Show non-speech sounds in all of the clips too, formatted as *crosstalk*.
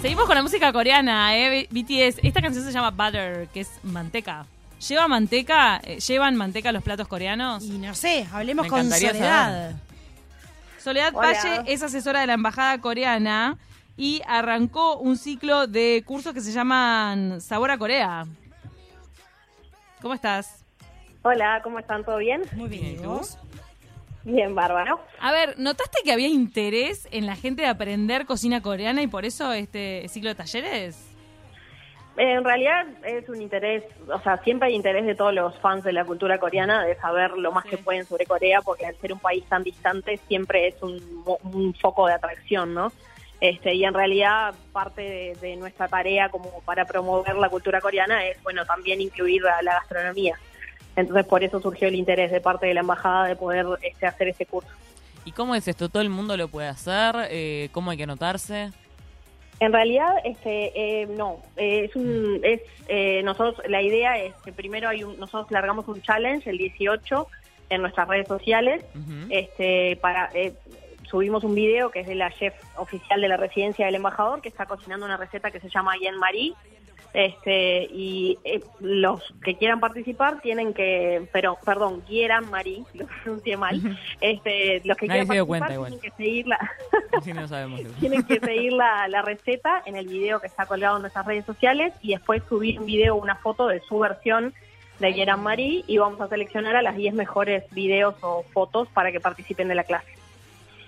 Seguimos con la música coreana, ¿eh? BTS. Esta canción se llama Butter, que es manteca. ¿Lleva manteca? Eh, ¿Llevan manteca los platos coreanos? Y no sé, hablemos Me con Soledad. Soledad Hola. Valle es asesora de la embajada coreana y arrancó un ciclo de cursos que se llaman Sabor a Corea. ¿Cómo estás? Hola, ¿cómo están? ¿Todo bien? Muy bien, ¿y vos? Bien, bárbaro. A ver, ¿notaste que había interés en la gente de aprender cocina coreana y por eso este ciclo de talleres? En realidad es un interés, o sea, siempre hay interés de todos los fans de la cultura coreana de saber lo más Sí. que pueden sobre Corea, porque al ser un país tan distante siempre es un, un foco de atracción, ¿no? Este, y en realidad parte de, de nuestra tarea como para promover la cultura coreana es, bueno, también incluir la, la gastronomía. Entonces por eso surgió el interés de parte de la embajada de poder este, hacer ese curso. ¿Y cómo es esto? ¿Todo el mundo lo puede hacer? Eh, ¿Cómo hay que anotarse? En realidad, este, eh, no, eh, es un, es, eh, nosotros, la idea es que primero hay un, nosotros largamos un challenge el 18 en nuestras redes sociales, este, para, eh, subimos un video que es de la chef oficial de la residencia del embajador que está cocinando una receta que se llama Yen Marie, este, y eh, los que quieran participar tienen que, pero, perdón, Guieran Marie, *laughs* lo pronuncié mal, este, los que Nadie quieran participar cuenta tienen que. *laughs* Sí, no sabemos. *laughs* Tienen que seguir la, la receta en el video que está colgado en nuestras redes sociales y después subir un video o una foto de su versión de Yeran Marie y vamos a seleccionar a las 10 mejores videos o fotos para que participen de la clase.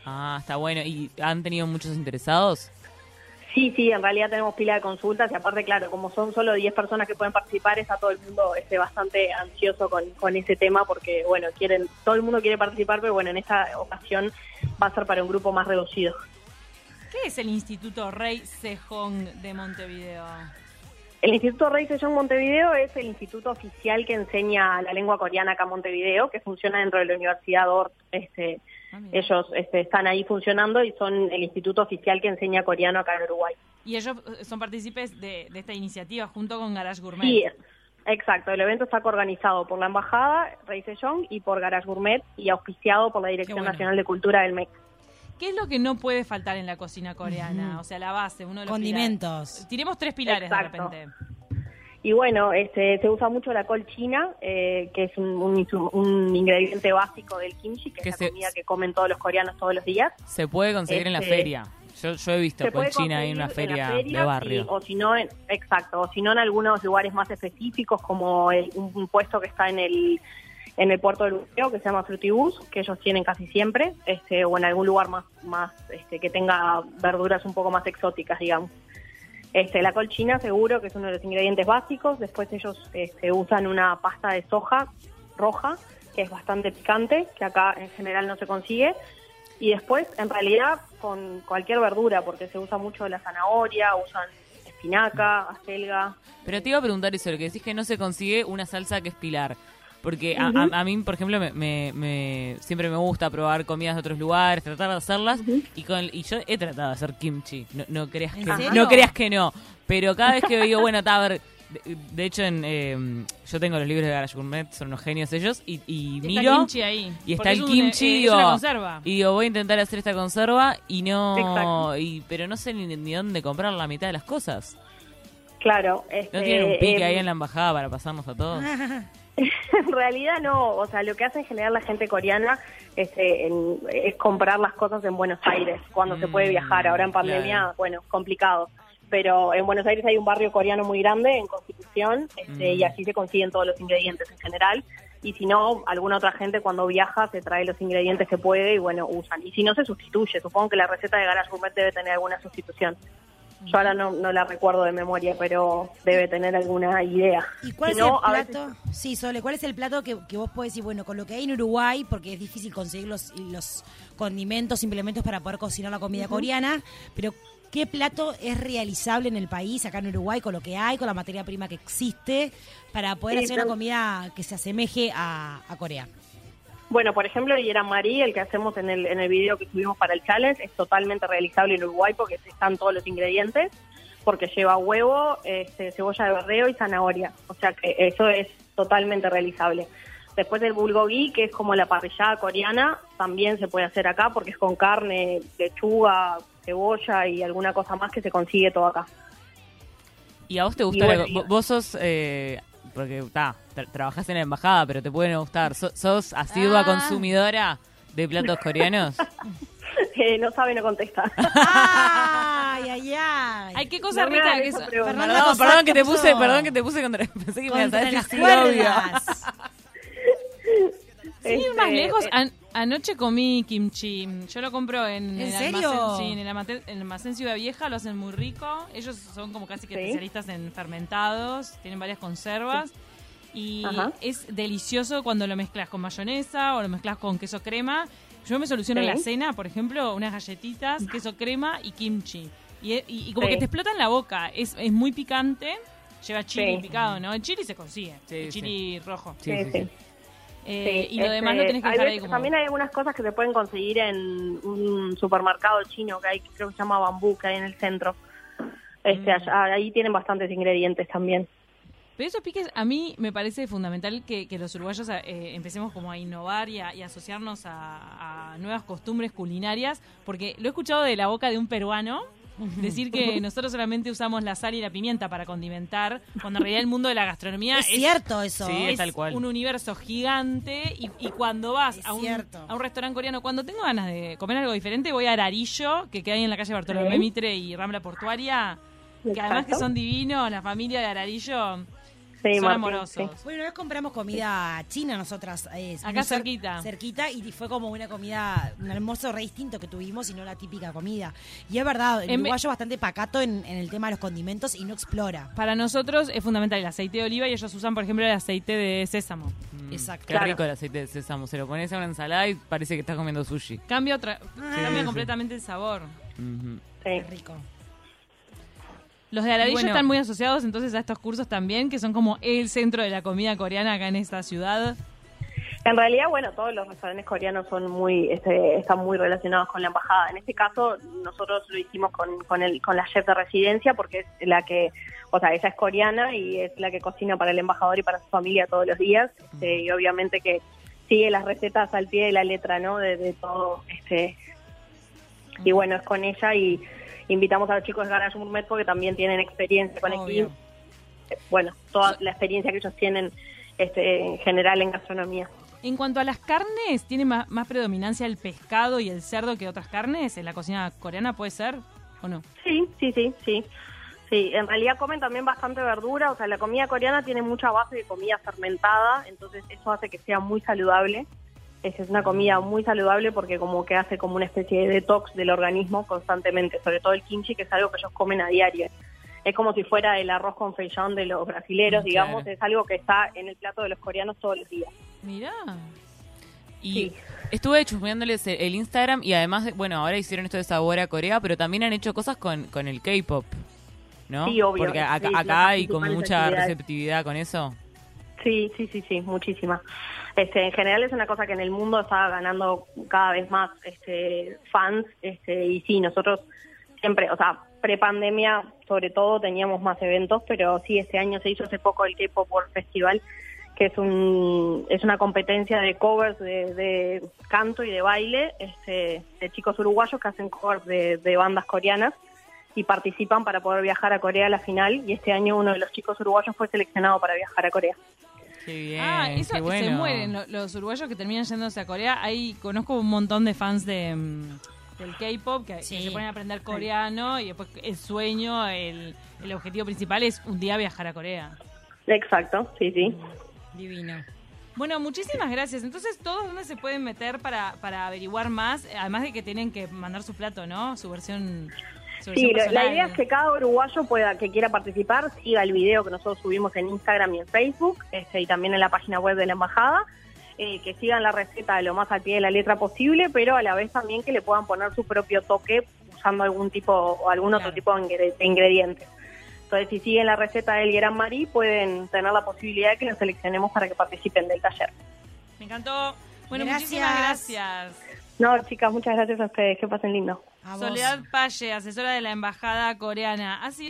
Ah, está bueno. ¿Y han tenido muchos interesados? Sí, sí, en realidad tenemos pila de consultas y aparte, claro, como son solo 10 personas que pueden participar, está todo el mundo este, bastante ansioso con, con ese tema porque, bueno, quieren todo el mundo quiere participar, pero bueno, en esta ocasión va a ser para un grupo más reducido. ¿Qué es el Instituto Rey Sejong de Montevideo? El Instituto Rey Sejong Montevideo es el instituto oficial que enseña la lengua coreana acá en Montevideo, que funciona dentro de la Universidad Ort. Este, Ah, ellos este, están ahí funcionando y son el instituto oficial que enseña coreano acá en Uruguay. Y ellos eh, son partícipes de, de esta iniciativa junto con Garage Gourmet. Sí, exacto. El evento está organizado por la Embajada Rey Sejong y por Garage Gourmet y auspiciado por la Dirección bueno. Nacional de Cultura del MEC. ¿Qué es lo que no puede faltar en la cocina coreana? O sea, la base, uno de los Condimentos. pilares. Tiremos tres pilares Exacto. de repente. Y bueno, este, se usa mucho la col china, eh, que es un, un ingrediente básico del kimchi, que Que es se- la comida que comen todos los coreanos todos los días. Se puede conseguir en la Este, feria. Yo, yo he visto puede China ahí en una feria, la feria de barrio. y- o si no, en- exacto, o si no en algunos lugares más específicos como el- un, un puesto que está en el en el puerto del Buceo que se llama Frutibus, que ellos tienen casi siempre, este, o en algún lugar más más este, que tenga verduras un poco más exóticas, digamos. Este, la col china seguro que es uno de los ingredientes básicos. Después ellos este, usan una pasta de soja roja que es bastante picante, que acá en general no se consigue. Y después, en realidad, con cualquier verdura, porque se usa mucho la zanahoria, usan espinaca, acelga. Pero te iba a preguntar eso, lo que decís que no se consigue una salsa que es pilar. Porque a, a- a mí, por ejemplo, me, me- me- siempre me gusta probar comidas de otros lugares, tratar de hacerlas. y, con, y yo he tratado de hacer kimchi. No, no creas ¿En que serio? no creas que no. Pero cada vez que digo, bueno, está, a ver. De, de hecho, en, eh, yo tengo los libros de Garage Gourmet, son unos genios ellos. Y, y Está miro. kimchi ahí. Y está el es un- kimchi, eh, es digo, una conserva. y digo, voy a intentar hacer esta conserva y no, Exacto. y, pero no sé ni, ni dónde comprar la mitad de las cosas. Claro. Este, ¿No tienen un pique em, ahí en la embajada para pasarnos a todos? *laughs* *laughs* En realidad no, o sea, lo que hace en general la gente coreana este, en- es comprar las cosas en Buenos Aires, cuando se puede Mm, viajar. Ahora en pandemia, claro. bueno, complicado. Pero en Buenos Aires hay un barrio coreano muy grande, en Constitución, este, Mm. y así se consiguen todos los ingredientes en general. Y si no, alguna otra gente cuando viaja se trae los ingredientes que puede y bueno, usan. Y si no, se sustituye. Supongo que la receta de Garage Gourmet debe tener alguna sustitución. Yo ahora no, no la recuerdo de memoria, pero debe tener alguna idea. ¿Y cuál Si es no, el veces- plato? Sí, Sole, ¿cuál es el plato que, que vos podés decir, bueno, con lo que hay en Uruguay, porque es difícil conseguir los, los condimentos, implementos para poder cocinar la comida coreana, pero ¿qué plato es realizable en el país, acá en Uruguay, con lo que hay, con la materia prima que existe, para poder Sí, hacer una comida que se asemeje a, a Corea? Bueno, por ejemplo, el Marí, el que hacemos en el, en el video que subimos para el challenge, es totalmente realizable en Uruguay porque están todos los ingredientes, porque lleva huevo, este, cebolla de verdeo y zanahoria. O sea que eso es totalmente realizable. Después del bulgogi, que es como la parrillada coreana, también se puede hacer acá porque es con carne, lechuga, cebolla y alguna cosa más que se consigue todo acá. ¿Y a vos te gusta? bueno, la- vos sos, eh, porque ta, tra- trabajás en la embajada, pero te pueden gustar. So- ¿Sos asidua Ah. consumidora de platos coreanos? *laughs* Eh, no sabe, no contesta. Ay, ay, ay. Ay, qué cosa No rica que es. Perdón, Cossack perdón que te puse, perdón que te puse contra. *laughs* Pensé que me ibas a Contra decir sí. Sin ir Este, más lejos, eh, an- anoche comí kimchi. Yo lo compro en, ¿En el serio? almacén, sí, en el almacén, en el almacén Ciudad Vieja, lo hacen muy rico. Ellos son como casi que Sí. especialistas en fermentados, tienen varias conservas. Y Ajá. es delicioso cuando lo mezclas con mayonesa o lo mezclas con queso crema. Yo me soluciono en Sí. la cena, por ejemplo, unas galletitas, queso crema y kimchi. Y, y- y como Sí. que te explota en la boca. Es, es muy picante. Lleva chili Sí. picado, ¿no? El chili se consigue. Sí, el sí. chili rojo. Sí, Sí, sí, sí. sí. Eh, Sí, y lo este, demás lo tenés que dejar ahí como... También hay algunas cosas que se pueden conseguir en un supermercado chino que hay, creo que se llama Bambú, que hay en el centro. Este, Mm. allá- ahí tienen bastantes ingredientes también. Pero esos piques, a mí me parece fundamental que, que los uruguayos eh, empecemos como a innovar y a, y asociarnos a, a nuevas costumbres culinarias, porque lo he escuchado de la boca de un peruano *laughs* decir que nosotros solamente usamos la sal y la pimienta para condimentar, cuando en realidad el mundo de la gastronomía Es cierto eso. Sí, es tal cual. un universo gigante y, y cuando vas a un, a un restaurante coreano, cuando tengo ganas de comer algo diferente, voy a Ararillo, que queda ahí en la calle Bartolomé Sí. Mitre y Rambla Portuaria, que además que son divinos, la familia de Ararillo Sí, son Martín, amorosos. sí. Bueno, una vez compramos comida china nosotras. eh, Acá cerquita. Cerquita y fue como una comida, un almuerzo re distinto que tuvimos y no la típica comida. Y es verdad, el En uruguayo es bastante pacato en, en el tema de los condimentos y no explora. Para nosotros es fundamental el aceite de oliva y ellos usan, por ejemplo, el aceite de sésamo. Mm, Exacto. Qué Claro. rico el aceite de sésamo. Se lo pones a una ensalada y parece que estás comiendo sushi. Cambia, otra, cambia sí. completamente el sabor. Sí. Qué rico. Los de Bueno. están muy asociados entonces a estos cursos también, que son como el centro de la comida coreana acá en esta ciudad. En realidad, bueno, todos los restaurantes coreanos son muy, este, están muy relacionados con la embajada. En este caso, nosotros lo hicimos con, con, el, con la chef de residencia porque es la que, o sea, ella es coreana y es la que cocina para el embajador y para su familia todos los días. Este, y obviamente que sigue las recetas al pie de la letra, ¿no? De, de todo. Este, y bueno, es con ella y invitamos a los chicos de Garage Gourmet porque también tienen experiencia con Obvio. aquí. Bueno, toda la experiencia que ellos tienen este, en general en gastronomía. En cuanto a las carnes, ¿tiene más, más predominancia el pescado y el cerdo que otras carnes en la cocina coreana? ¿Puede ser o no? Sí, sí, sí, sí. Sí, en realidad comen también bastante verdura, o sea, la comida coreana tiene mucha base de comida fermentada, entonces eso hace que sea muy saludable. Es es una comida muy saludable porque como que hace como una especie de detox del organismo constantemente, sobre todo el kimchi, que es algo que ellos comen a diario. Es como si fuera el arroz con feijón de los brasileros, digamos, claro. es algo que está en el plato de los coreanos todos los días. Mirá. Y Sí. estuve chusmeándoles el, Instagram y además, de- bueno, ahora hicieron esto de sabor a Corea, pero también han hecho cosas con, con el K-pop, ¿no? Sí, obvio. Porque acá, Sí, acá hay como mucha receptividad con eso. Sí, sí, sí, sí, muchísima. Este, en general es una cosa que en el mundo está ganando cada vez más este, fans, este, y sí, nosotros siempre, o sea, pre-pandemia sobre todo teníamos más eventos, pero sí, este año se hizo hace poco el K-Pop World Festival, que es un es una competencia de covers de, de canto y de baile este, de chicos uruguayos que hacen covers de, de bandas coreanas y participan para poder viajar a Corea a la final y este año uno de los chicos uruguayos fue seleccionado para viajar a Corea. Qué bien, ah, eso qué bueno. se mueren lo- los uruguayos que terminan yéndose a Corea. Ahí conozco un montón de fans de mm, del K-pop que, que Sí. se ponen a aprender coreano y después el sueño, el, el objetivo principal es un día viajar a Corea. Exacto, sí, sí. Divino. Bueno, muchísimas gracias. Entonces, ¿todos dónde se pueden meter para, para averiguar más? Además de que tienen que mandar su plato, ¿no? Su versión. Sí, la, idea es que cada uruguayo pueda que quiera participar siga el video que nosotros subimos en Instagram y en Facebook este, y también en la página web de la embajada, eh, que sigan la receta de lo más al pie de la letra posible, pero a la vez también que le puedan poner su propio toque usando algún tipo o algún otro tipo de ingre- de ingredientes. Entonces, si siguen la receta del Gran Marí, pueden tener la posibilidad de que los seleccionemos para que participen del taller. Me encantó. Bueno, Gracias. muchísimas gracias. No, chicas, muchas gracias a ustedes. Que pasen lindo. Soledad Paye, asesora de la Embajada Coreana. Sido